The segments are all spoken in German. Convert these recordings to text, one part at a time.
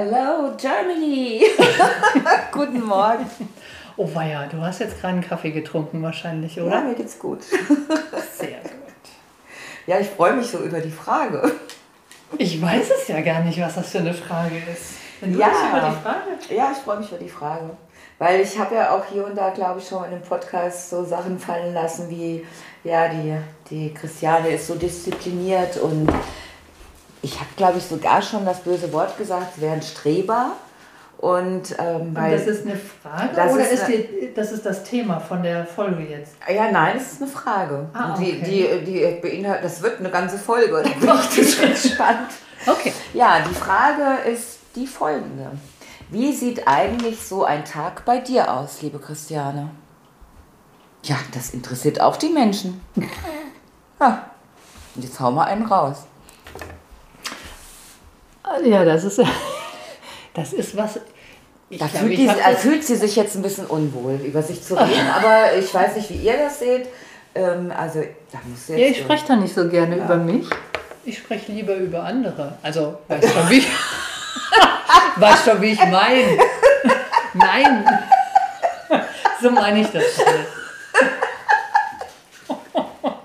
Hello Germany! Guten Morgen. Oh weia, du hast jetzt gerade einen Kaffee getrunken wahrscheinlich, oder? Ja, mir geht's gut. Sehr gut. Ja, ich freue mich so über die Frage. Ich weiß es ja gar nicht, was das für eine Frage ist. Wenn du Ja. dich über die Frage. Ja, ich freue mich über die Frage. Weil ich habe ja auch hier und da, glaube ich, schon in dem Podcast so Sachen fallen lassen wie, ja, die, die Christiane ist so diszipliniert und ich habe, glaube ich, sogar schon das böse Wort gesagt, sie wäre ein Streber. Und ähm, Und weil, das ist eine Frage Das oder ist ist, eine- die, das ist das Thema von der Folge jetzt? ja, nein, es ist eine Frage. Ah, Und die, okay. die, die beinhaltet, das wird eine ganze Folge. Da bin ich total gespannt. Okay. Ja, die Frage ist die folgende. Wie sieht eigentlich so ein Tag bei dir aus, liebe Christiane? Ja, das interessiert auch die Menschen. Ja, und jetzt hau mal einen raus. Ja, das ist, das ist was. Ich Da glaub, fühlt, ich die, fühlt sie sich jetzt ein bisschen unwohl, über sich zu reden, aber ich weiß nicht, wie ihr das seht. Ähm, also, da musst du jetzt. ja, ich spreche da nicht so gerne über mich. Ich spreche lieber über andere. Also, weißt schon, wie ich, weißt schon, wie ich meine. Nein. So meine ich das nicht.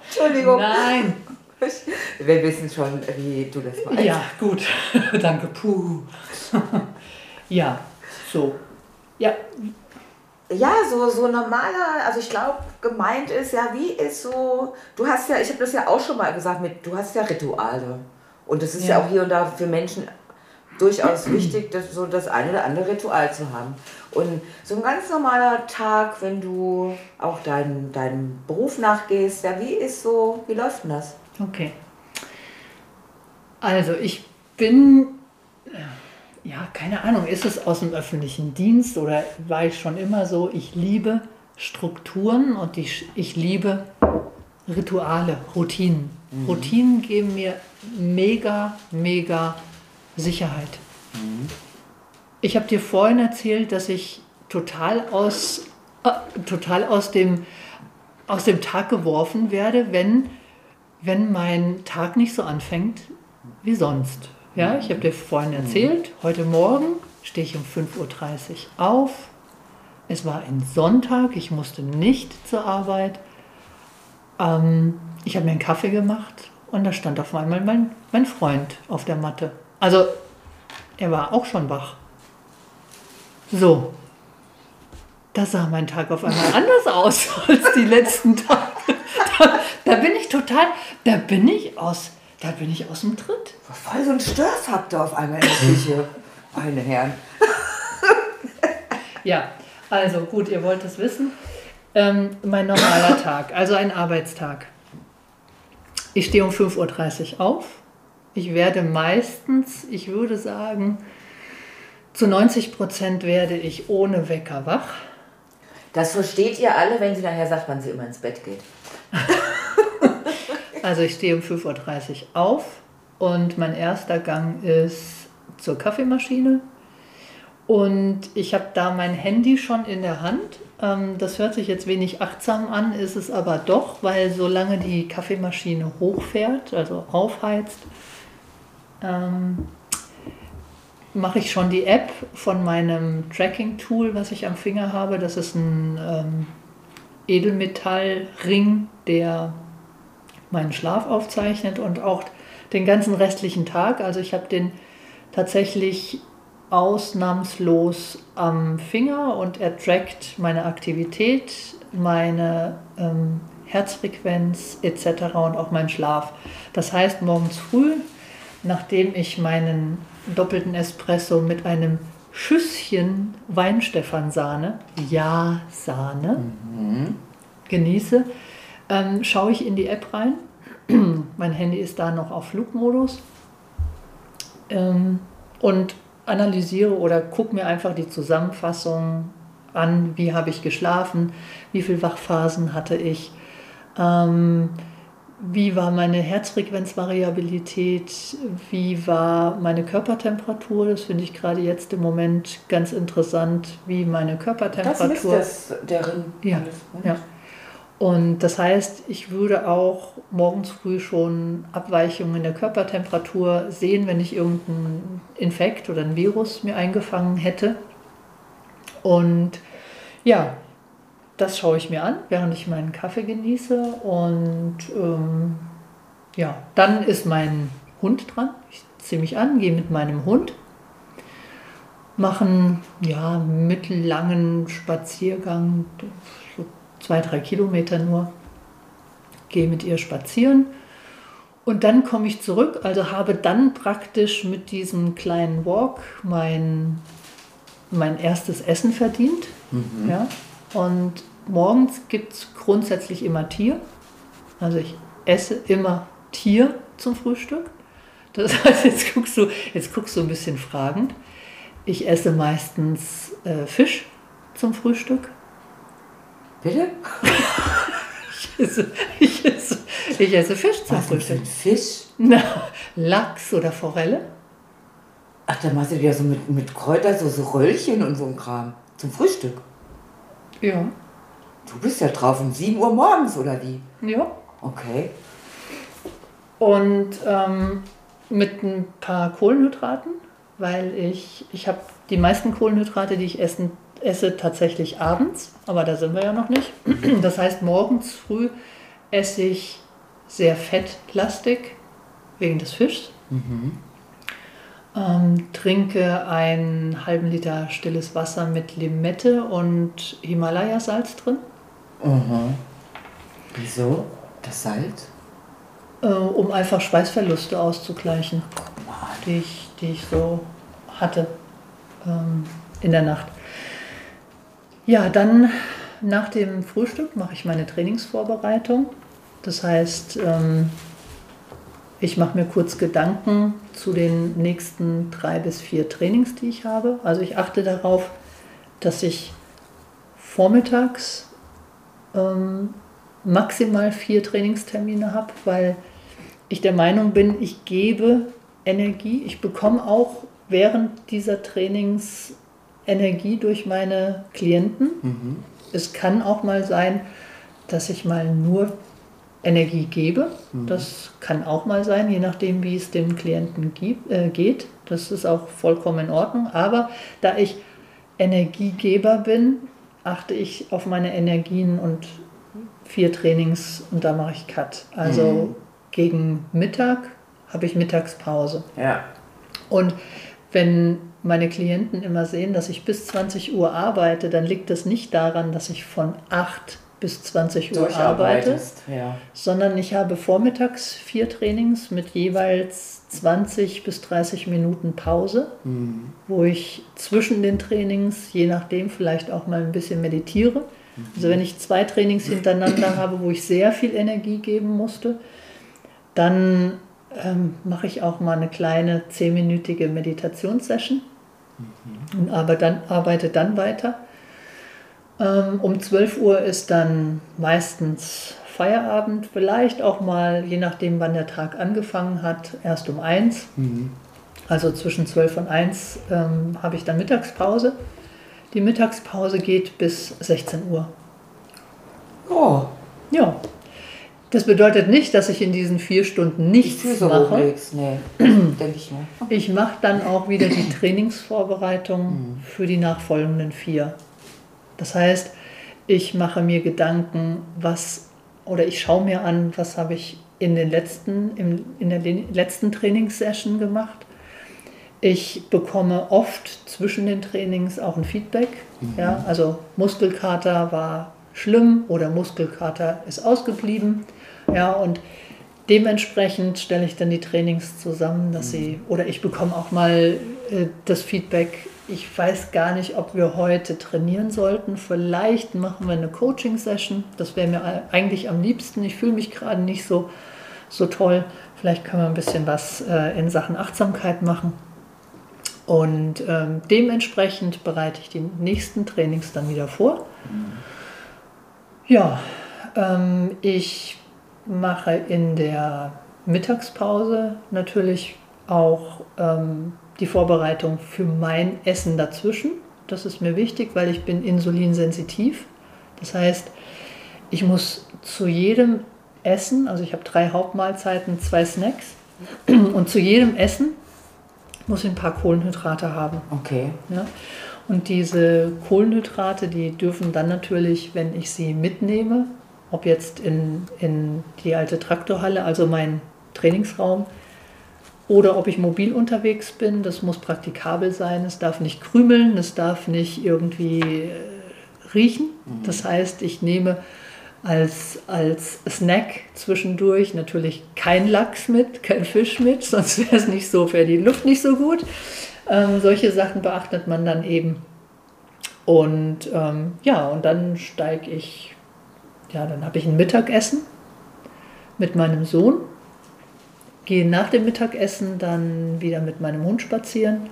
Entschuldigung, Nein. wir wissen schon, wie du das meinst. Ja, gut. Danke. Puh. ja, so. Ja, Ja, so, so normaler, also ich glaube, gemeint ist ja, wie ist so, du hast ja, ich habe das ja auch schon mal gesagt, mit, du hast ja Rituale. Und das ist ja, Ja. auch hier und da für Menschen durchaus wichtig, das, so das eine oder andere Ritual zu haben. Und so ein ganz normaler Tag, wenn du auch deinem deinem Beruf nachgehst, ja, wie ist so, wie läuft denn das? Okay. Also ich bin, äh, ja, keine Ahnung, ist es aus dem öffentlichen Dienst oder war ich schon immer so, ich liebe Strukturen und ich, ich liebe Rituale, Routinen. Routinen geben mir mega, mega Sicherheit. Ich habe dir vorhin erzählt, dass ich total aus, äh, total aus, dem, aus dem Tag geworfen werde, wenn, wenn mein Tag nicht so anfängt wie sonst. Ja, ich habe dir vorhin erzählt, heute Morgen stehe ich um 5.30 Uhr auf. Es war ein Sonntag, ich musste nicht zur Arbeit. Ähm, ich habe mir einen Kaffee gemacht und da stand auf einmal mein, mein Freund auf der Matte. Also er war auch schon wach. So, da sah mein Tag auf einmal anders aus als die letzten Tage. Da, da bin ich total, da bin ich aus, da bin ich aus dem Tritt. Voll so ein Störfaktor auf einmal in der Küche. Meine Herren. Ja, also gut, ihr wollt es wissen. Ähm, mein normaler Tag, also ein Arbeitstag. Ich stehe um 5.30 Uhr auf. Ich werde meistens, ich würde sagen, zu 90 Prozent werde ich ohne Wecker wach. Das versteht ihr alle, wenn sie nachher sagt, wann sie immer ins Bett geht. Also ich stehe um 5.30 Uhr auf und mein erster Gang ist zur Kaffeemaschine. Und ich habe da mein Handy schon in der Hand. Ähm, Das hört sich jetzt wenig achtsam an, ist es aber doch, weil solange die Kaffeemaschine hochfährt, also aufheizt, ähm, mache ich schon die App von meinem Tracking-Tool, was ich am Finger habe. Das ist ein ähm, Edelmetallring, der meinen Schlaf aufzeichnet und auch den ganzen restlichen Tag. Also ich habe den tatsächlich ausnahmslos am Finger und er trackt meine Aktivität, meine ähm, Herzfrequenz etc. und auch meinen Schlaf. Das heißt, morgens früh, nachdem ich meinen doppelten Espresso mit einem Schüsschen Weinstefansahne, ja Sahne, mhm. genieße, ähm, schaue ich in die App rein. mein Handy ist da noch auf Flugmodus. Ähm, und analysiere oder gucke mir einfach die Zusammenfassung an, wie habe ich geschlafen, wie viele Wachphasen hatte ich, ähm, wie war meine Herzfrequenzvariabilität, wie war meine Körpertemperatur, das finde ich gerade jetzt im Moment ganz interessant, wie meine Körpertemperatur. Das misst das deren ja, alles, ne? ja. Und das heißt, ich würde auch morgens früh schon Abweichungen in der Körpertemperatur sehen, wenn ich irgendeinen Infekt oder ein Virus mir eingefangen hätte. Und ja, das schaue ich mir an, während ich meinen Kaffee genieße. Und ähm, ja, dann ist mein Hund dran. Ich ziehe mich an, gehe mit meinem Hund, machen ja mittellangen Spaziergang, so zwei, drei Kilometer nur. Gehe mit ihr spazieren. Und dann komme ich zurück, also habe dann praktisch mit diesem kleinen Walk mein, mein erstes Essen verdient. Mhm. Ja, und morgens gibt es grundsätzlich immer Tier. Also ich esse immer Tier zum Frühstück. Das heißt, jetzt guckst du, jetzt guckst du ein bisschen fragend. Ich esse meistens äh, Fisch zum Frühstück. Bitte? ich, esse, ich, esse, ich esse Fisch zum Was Frühstück. Fisch? Na, Lachs oder Forelle. Ach, dann machst du dir so mit, mit Kräuter, so, so Röllchen und so ein Kram. Zum Frühstück. Ja. Du bist ja drauf um 7 Uhr morgens, oder wie? Ja. Okay. Und ähm, mit ein paar Kohlenhydraten, weil ich, ich habe die meisten Kohlenhydrate, die ich essen, esse, tatsächlich abends, aber da sind wir ja noch nicht. Das heißt, morgens früh esse ich sehr fettlastig wegen des Fischs. Mhm. Ähm, trinke einen halben Liter stilles Wasser mit Limette und Himalaya-Salz drin. Mhm. Wieso? Das Salz? Äh, um einfach Schweißverluste auszugleichen, die ich, die ich so hatte ähm, in der Nacht. Ja, dann nach dem Frühstück mache ich meine Trainingsvorbereitung. Das heißt, ähm, ich mache mir kurz Gedanken zu den nächsten drei bis vier Trainings, die ich habe. Also ich achte darauf, dass ich vormittags ähm, maximal vier Trainingstermine habe, weil ich der Meinung bin, ich gebe Energie. Ich bekomme auch während dieser Trainings Energie durch meine Klienten. Mhm. Es kann auch mal sein, dass ich mal nur Energie gebe. Mhm. Das kann auch mal sein, je nachdem, wie es dem Klienten gibt, äh, geht. Das ist auch vollkommen in Ordnung. Aber da ich Energiegeber bin, achte ich auf meine Energien und vier Trainings und da mache ich Cut. Also mhm. gegen Mittag habe ich Mittagspause. Ja. Und wenn meine Klienten immer sehen, dass ich bis 20 Uhr arbeite, dann liegt das nicht daran, dass ich von 8 bis 20 Uhr arbeite, ja. sondern ich habe vormittags vier Trainings mit jeweils 20 bis 30 Minuten Pause, mhm. wo ich zwischen den Trainings, je nachdem, vielleicht auch mal ein bisschen meditiere. Mhm. Also wenn ich zwei Trainings hintereinander habe, wo ich sehr viel Energie geben musste, dann ähm, mache ich auch mal eine kleine zehnminütige Meditationssession mhm. und arbeite dann, arbeite dann weiter. Ähm, um 12 Uhr ist dann meistens Feierabend, vielleicht auch mal, je nachdem, wann der Tag angefangen hat, erst um 1. Mhm. Also zwischen 12 und 1 ähm, habe ich dann Mittagspause. Die Mittagspause geht bis 16 Uhr. Oh. Ja. Das bedeutet nicht, dass ich in diesen vier Stunden nichts so mache. Nichts, nee. denke ich mir. Ich mache dann auch wieder die Trainingsvorbereitung mhm. für die nachfolgenden vier. Das heißt, ich mache mir Gedanken, was oder ich schaue mir an, was habe ich in den letzten, im, in der letzten Trainingssession gemacht. Ich bekomme oft zwischen den Trainings auch ein Feedback. Mhm. Ja, also Muskelkater war schlimm oder Muskelkater ist ausgeblieben. Ja, und dementsprechend stelle ich dann die Trainings zusammen, dass sie, mhm. oder ich bekomme auch mal äh, das Feedback, ich weiß gar nicht, ob wir heute trainieren sollten. Vielleicht machen wir eine Coaching-Session. Das wäre mir eigentlich am liebsten. Ich fühle mich gerade nicht so, so toll. Vielleicht können wir ein bisschen was äh, in Sachen Achtsamkeit machen. Und ähm, dementsprechend bereite ich die nächsten Trainings dann wieder vor. Ja, ähm, ich mache in der Mittagspause natürlich auch ähm, die Vorbereitung für mein Essen dazwischen. Das ist mir wichtig, weil ich bin insulinsensitiv. Das heißt, ich muss zu jedem Essen, also ich habe drei Hauptmahlzeiten, zwei Snacks und zu jedem Essen muss ich ein paar Kohlenhydrate haben. Okay. Ja? Und diese Kohlenhydrate, die dürfen dann natürlich, wenn ich sie mitnehme, ob jetzt in, in die alte Traktorhalle, also mein Trainingsraum, oder ob ich mobil unterwegs bin, das muss praktikabel sein. Es darf nicht krümeln, es darf nicht irgendwie äh, riechen. Mhm. Das heißt, ich nehme als, als Snack zwischendurch natürlich kein Lachs mit, kein Fisch mit, sonst wäre es nicht so, wäre die Luft nicht so gut. Ähm, solche Sachen beachtet man dann eben. Und ähm, ja, und dann steige ich, ja, dann habe ich ein Mittagessen mit meinem Sohn, gehe nach dem Mittagessen dann wieder mit meinem Hund spazieren,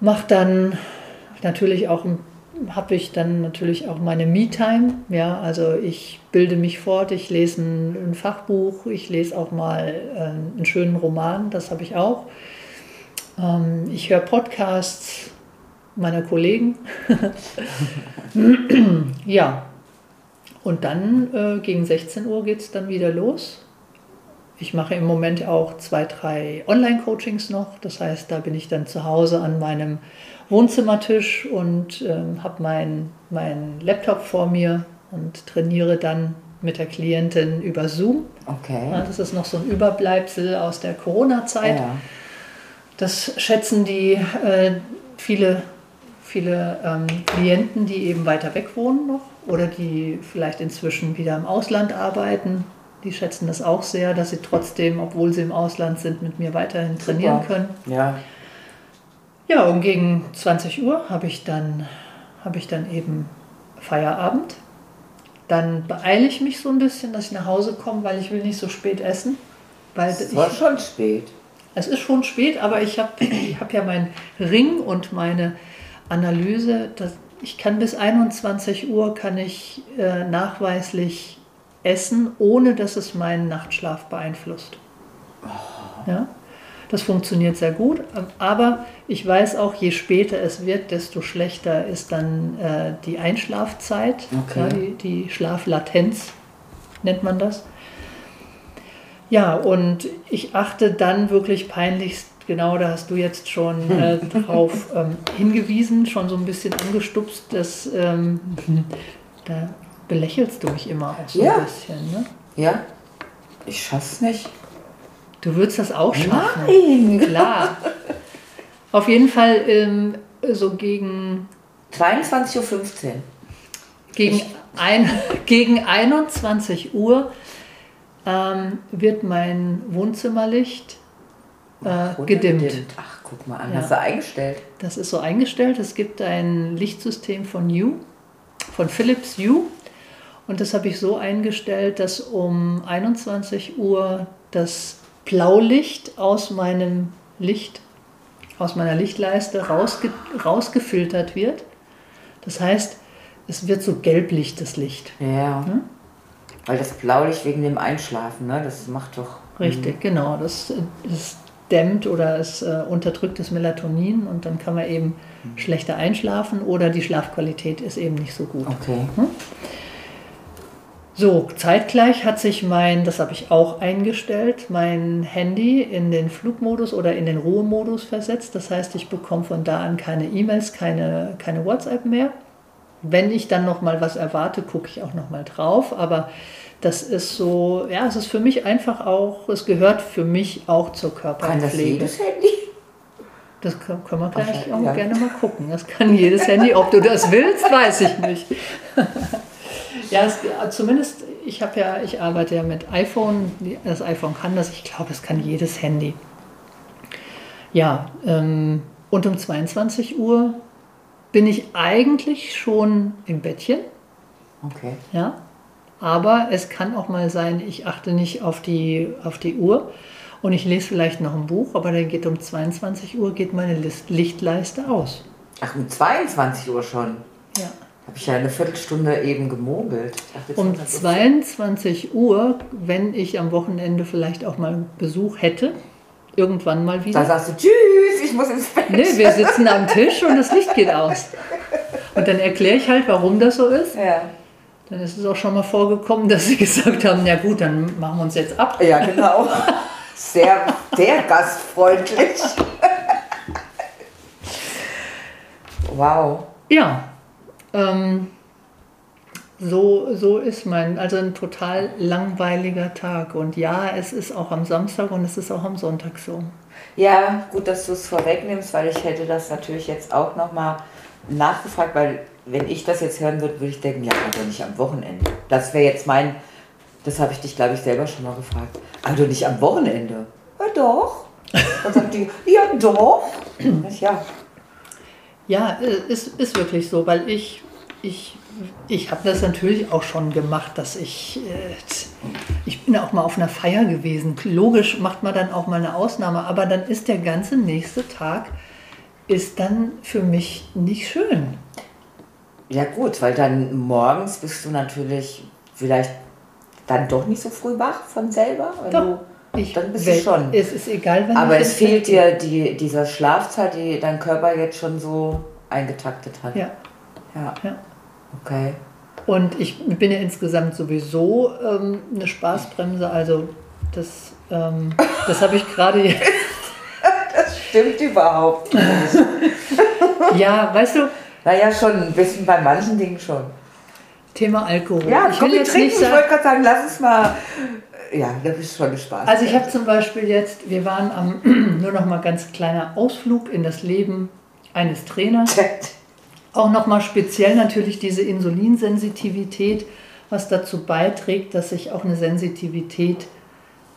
mache dann natürlich auch habe ich dann natürlich auch meine Me-Time. Ja, also ich bilde mich fort, ich lese ein, ein Fachbuch, ich lese auch mal äh, einen schönen Roman, das habe ich auch. Ähm, ich höre Podcasts meiner Kollegen. ja, und dann äh, gegen 16 Uhr geht es dann wieder los. Ich mache im Moment auch zwei, drei Online-Coachings noch. Das heißt, da bin ich dann zu Hause an meinem Wohnzimmertisch und ähm, habe meinen mein Laptop vor mir und trainiere dann mit der Klientin über Zoom. Okay. Ja, das ist noch so ein Überbleibsel aus der Corona-Zeit. Ja. Das schätzen die äh, viele, viele ähm, Klienten, die eben weiter weg wohnen noch oder die vielleicht inzwischen wieder im Ausland arbeiten. Die schätzen das auch sehr, dass sie trotzdem, obwohl sie im Ausland sind, mit mir weiterhin trainieren Super. können. Ja. Ja, und gegen 20 Uhr habe ich, dann, hab ich dann eben Feierabend. Dann beeile ich mich so ein bisschen, dass ich nach Hause komme, weil ich will nicht so spät essen. Weil es war ich, schon spät. Es ist schon spät, aber ich habe ich hab ja meinen Ring und meine Analyse. Das, ich kann bis 21 Uhr kann ich äh, nachweislich essen, ohne dass es meinen Nachtschlaf beeinflusst. Ja? Das funktioniert sehr gut, aber ich weiß auch, je später es wird, desto schlechter ist dann äh, die Einschlafzeit, okay. ja, die, die Schlaflatenz nennt man das. Ja, und ich achte dann wirklich peinlichst, genau da hast du jetzt schon äh, drauf ähm, hingewiesen, schon so ein bisschen angestupst, dass ähm, da belächelst du mich immer auch so ja. ein bisschen. Ne? Ja, ich schaff's nicht. Du würdest das auch schaffen. Nein! Klar. Auf jeden Fall ähm, so gegen. 22.15 Uhr. Gegen, ein, gegen 21 Uhr ähm, wird mein Wohnzimmerlicht äh, Ach, gedimmt. Ach, guck mal an, ja. hast du eingestellt? Das ist so eingestellt. Es gibt ein Lichtsystem von U, von Philips U. Und das habe ich so eingestellt, dass um 21 Uhr das Blaulicht aus meinem Licht, aus meiner Lichtleiste rausge rausgefiltert wird. Das heißt, es wird so gelblicht, das Licht. Ja. Hm? Weil das Blaulicht wegen dem Einschlafen, ne? das macht doch. Richtig, mhm. genau. Das, das dämmt oder es äh, unterdrückt das Melatonin und dann kann man eben mhm. schlechter einschlafen oder die Schlafqualität ist eben nicht so gut. Okay. Hm? So, zeitgleich hat sich mein, das habe ich auch eingestellt, mein Handy in den Flugmodus oder in den Ruhemodus versetzt. Das heißt, ich bekomme von da an keine E-Mails, keine, keine WhatsApp mehr. Wenn ich dann noch mal was erwarte, gucke ich auch noch mal drauf. Aber das ist so, ja, es ist für mich einfach auch, es gehört für mich auch zur Körperpflege. Kann das jedes Handy? Das können wir gleich auch ja. gerne mal gucken. Das kann jedes Handy. Ob du das willst, weiß ich nicht. ja, es, zumindest, ich habe ja, ich arbeite ja mit iPhone. Das iPhone kann das. Ich glaube, es kann jedes Handy. Ja, ähm, und um 22 Uhr bin ich eigentlich schon im Bettchen. Okay. Ja, aber es kann auch mal sein, ich achte nicht auf die, auf die Uhr und ich lese vielleicht noch ein Buch, aber dann geht um 22 Uhr geht meine Lichtleiste aus. Ach, um 22 Uhr schon. Ja. Habe ich ja eine Viertelstunde eben gemogelt. Dachte, Um hat das so- 22 Uhr, wenn ich am Wochenende vielleicht auch mal Besuch hätte, irgendwann mal Da wieder. sagst du, tschüss, ich muss ins Bett. Nee, wir sitzen am Tisch und das Licht geht aus. Und dann erkläre ich halt, warum das so ist. Ja. Dann ist es auch schon mal vorgekommen, dass sie gesagt haben, na gut, dann machen wir uns jetzt ab. ja, genau. Sehr, sehr gastfreundlich. wow. Ja, ähm, so, so ist mein, also ein total langweiliger Tag. Und ja, es ist auch am Samstag und es ist auch am Sonntag so. Ja, gut, dass du es vorwegnimmst, weil ich hätte das natürlich jetzt auch nochmal nachgefragt, weil wenn ich das jetzt hören würde, würde ich denken, ja, aber nicht am Wochenende. Das wäre jetzt mein, das habe ich dich, glaube ich, selber schon mal gefragt. Aber nicht am Wochenende. Ja, doch. Dann sagt die, ja, doch. Ja, Ja, ist, ist wirklich so, weil ich, ich, ich habe das natürlich auch schon gemacht, dass ich, äh, ich bin auch mal auf einer Feier gewesen. Logisch macht man dann auch mal eine Ausnahme, aber dann ist der ganze nächste Tag, ist dann für mich nicht schön. ja gut, weil dann morgens bist du natürlich vielleicht dann doch nicht so früh wach von selber. Doch, Ich, dann bist du schon. Es ist egal, wenn Aber ich es fehlt dir die, dieser Schlafzeit, die dein Körper jetzt schon so eingetaktet hat. Ja, Ja. ja. Okay. Und ich bin ja insgesamt sowieso ähm, eine Spaßbremse, also das, ähm, das habe ich gerade. Das stimmt überhaupt nicht. ja, weißt du, naja, schon ein bisschen bei manchen Dingen schon. Thema Alkohol. Ja, ich komm, will jetzt trinken. nicht Ich sagen. wollte gerade sagen, lass uns mal. Ja, da bist schon Spaß. Also ich habe zum Beispiel jetzt, wir waren am, nur noch mal ganz kleiner Ausflug in das Leben eines Trainers. Auch noch mal speziell natürlich diese Insulinsensitivität, was dazu beiträgt, dass ich auch eine Sensitivität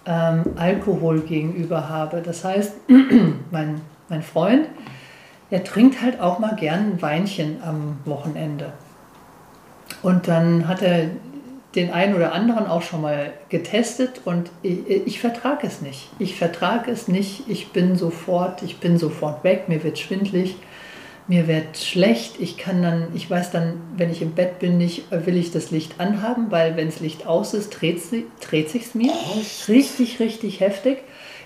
ähm, Alkohol gegenüber habe. Das heißt, mein, mein Freund, der trinkt halt auch mal gern ein Weinchen am Wochenende. Und dann hat er den einen oder anderen auch schon mal getestet und ich, ich vertrage es nicht. Ich vertrage es nicht. Ich bin sofort, ich bin sofort weg. Mir wird schwindlig, mir wird schlecht. Ich kann dann, ich weiß dann, wenn ich im Bett bin, nicht, will ich das Licht anhaben, weil wenn das Licht aus ist, dreht, dreht sich es mir. Richtig, richtig heftig.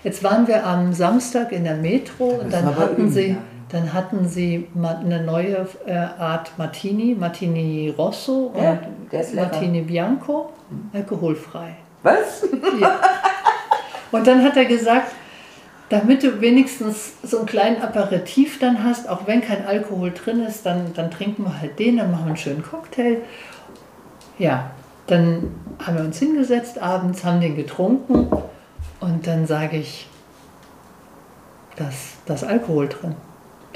Jetzt waren wir am Samstag in der Metro und dann hatten sie, ja. Dann hatten sie eine neue äh, Art Martini, Martini Rosso und Ja, lecker. Martini Bianco, alkoholfrei. Was? Ja. Und dann hat er gesagt, damit du wenigstens so einen kleinen Aperitif dann hast, auch wenn kein Alkohol drin ist, dann, dann trinken wir halt den, dann machen wir einen schönen Cocktail. Ja, dann haben wir uns hingesetzt abends, haben den getrunken und dann sage ich, da ist Alkohol drin.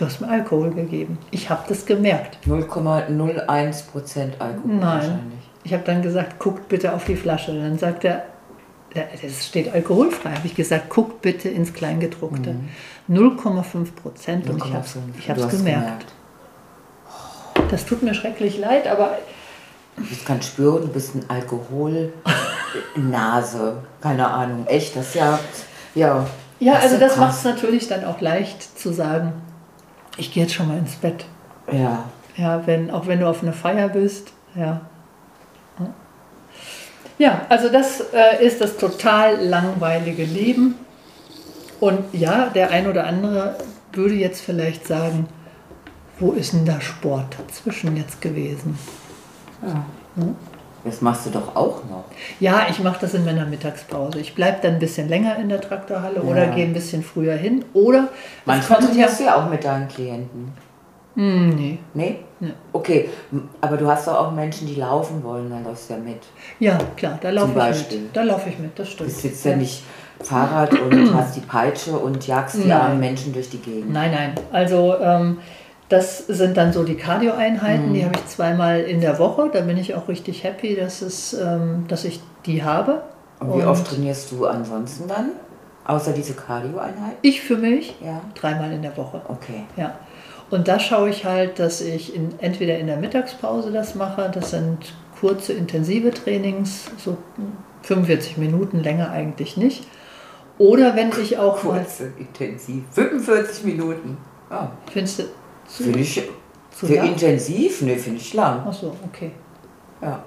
Du hast mir Alkohol gegeben. Ich habe das gemerkt. 0,01 Prozent Alkohol Nein. wahrscheinlich. Ich habe dann gesagt, guckt bitte auf die Flasche. Dann sagt er, das steht alkoholfrei. Habe ich gesagt, guckt bitte ins Kleingedruckte. 0,5 Prozent und ich habe es 0,5. ich Du hab's hast gemerkt. Das tut mir schrecklich leid, aber Ich kann spüren, du bist ein Alkohol-Nase. Keine Ahnung. Echt, das ja. Ja, ja, ist also das macht es natürlich dann auch leicht zu sagen, ich gehe jetzt schon mal ins Bett. Ja. Ja, wenn, auch wenn du auf einer Feier bist, ja. Ja, also das äh, ist das total langweilige Leben. Und ja, der ein oder andere würde jetzt vielleicht sagen, wo ist denn da Sport dazwischen jetzt gewesen? ja. Das machst du doch auch noch. Ja, ich mache das in meiner Mittagspause. Ich bleibe dann ein bisschen länger in der Traktorhalle oder Ja. gehe ein bisschen früher hin. Oder Manchmal kommt ja, du ja auch mit deinen Klienten. Hm, nee. Nee? Nee. Okay, aber du hast doch auch Menschen, die laufen wollen, dann läufst du ja mit. Ja, klar, da laufe ich Beispiel. mit. Da laufe ich mit, das Du stimmt. sitzt ja nicht Fahrrad und hast die Peitsche und jagst die Nein. armen Menschen durch die Gegend. Nein, nein. Also ähm, das sind dann so die Cardio-Einheiten, Mhm. die habe ich zweimal in der Woche. Da bin ich auch richtig happy, dass, es, ähm, dass ich die habe. Und wie oft trainierst du ansonsten dann? Außer diese Cardio-Einheit? Ich für mich Ja. dreimal in der Woche. Okay. Ja. Und da schaue ich halt, dass ich in, entweder in der Mittagspause das mache, das sind kurze, intensive Trainings, so 45 Minuten länger eigentlich nicht. Oder wenn ich auch Kurze, intensiv. 45 Minuten. Ja. findest du Finde ich zu für lang? intensiv? Ne, finde ich lang. Ach so, okay. Ja.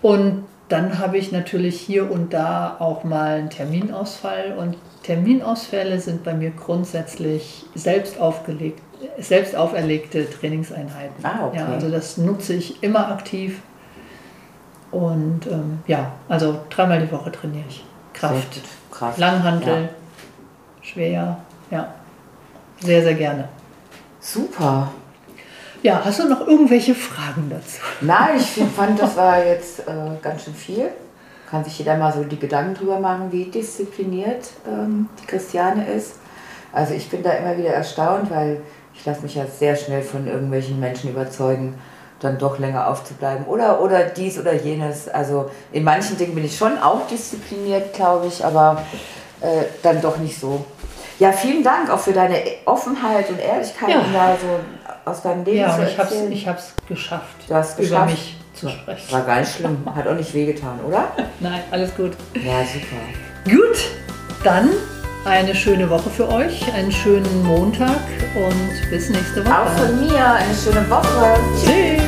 Und dann habe ich natürlich hier und da auch mal einen Terminausfall. Und Terminausfälle sind bei mir grundsätzlich selbst, aufgelegt, selbst auferlegte Trainingseinheiten. Ah, okay. Ja, also das nutze ich immer aktiv. Und ähm, ja, also dreimal die Woche trainiere ich. Kraft. Kraft. Langhantel, Ja. schwer, ja. Sehr, sehr gerne. Super. Ja, hast du noch irgendwelche Fragen dazu? Nein, ich fand, das war jetzt äh, ganz schön viel. Kann sich jeder mal so die Gedanken drüber machen, wie diszipliniert ähm, die Christiane ist. Also ich bin da immer wieder erstaunt, weil ich lasse mich ja sehr schnell von irgendwelchen Menschen überzeugen, dann doch länger aufzubleiben oder, oder dies oder jenes. Also in manchen Dingen bin ich schon auch diszipliniert, glaube ich, aber äh, dann doch nicht so. Ja, vielen Dank auch für deine Offenheit und Ehrlichkeit, Ja. um da so aus deinem Leben Ja, zu und ich habe es erzählen. geschafft, Du hast über geschafft. mich zu sprechen. War gar nicht schlimm. Hat auch nicht wehgetan, oder? Nein, alles gut. Ja, super. Gut, dann eine schöne Woche für euch, einen schönen Montag und bis nächste Woche. Auch von mir eine schöne Woche. Tschüss.